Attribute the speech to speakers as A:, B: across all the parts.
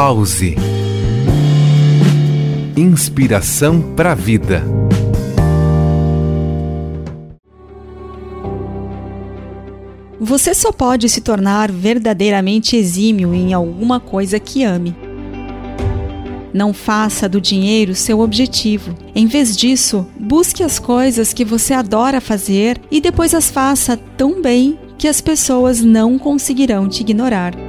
A: Pause. Inspiração para a vida.
B: Você só pode se tornar verdadeiramente exímio em alguma coisa que ame. Não faça do dinheiro seu objetivo. Em vez disso, busque as coisas que você adora fazer e depois as faça tão bem que as pessoas não conseguirão te ignorar.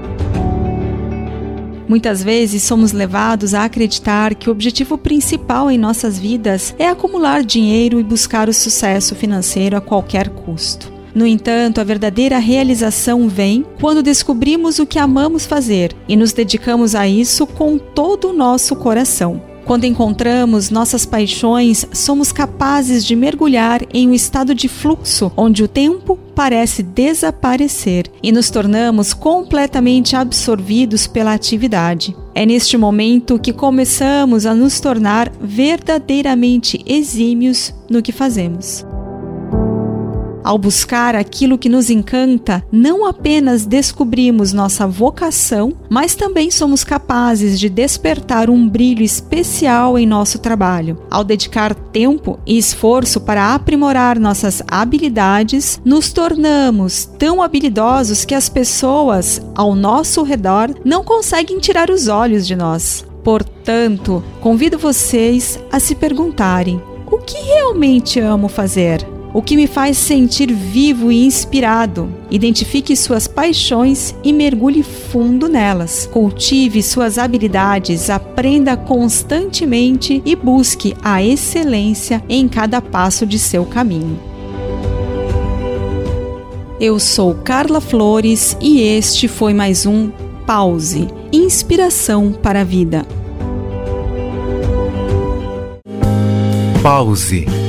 B: Muitas vezes somos levados a acreditar que o objetivo principal em nossas vidas é acumular dinheiro e buscar o sucesso financeiro a qualquer custo. No entanto, a verdadeira realização vem quando descobrimos o que amamos fazer e nos dedicamos a isso com todo o nosso coração. Quando encontramos nossas paixões, somos capazes de mergulhar em um estado de fluxo onde o tempo parece desaparecer e nos tornamos completamente absorvidos pela atividade. É neste momento que começamos a nos tornar verdadeiramente exímios no que fazemos. Ao buscar aquilo que nos encanta, não apenas descobrimos nossa vocação, mas também somos capazes de despertar um brilho especial em nosso trabalho. Ao dedicar tempo e esforço para aprimorar nossas habilidades, nos tornamos tão habilidosos que as pessoas ao nosso redor não conseguem tirar os olhos de nós. Portanto, convido vocês a se perguntarem: o que realmente amo fazer? O que me faz sentir vivo e inspirado. Identifique suas paixões e mergulhe fundo nelas. Cultive suas habilidades, aprenda constantemente e busque a excelência em cada passo de seu caminho. Eu sou Carla Flores e este foi mais um Pause Inspiração para a Vida.
A: Pause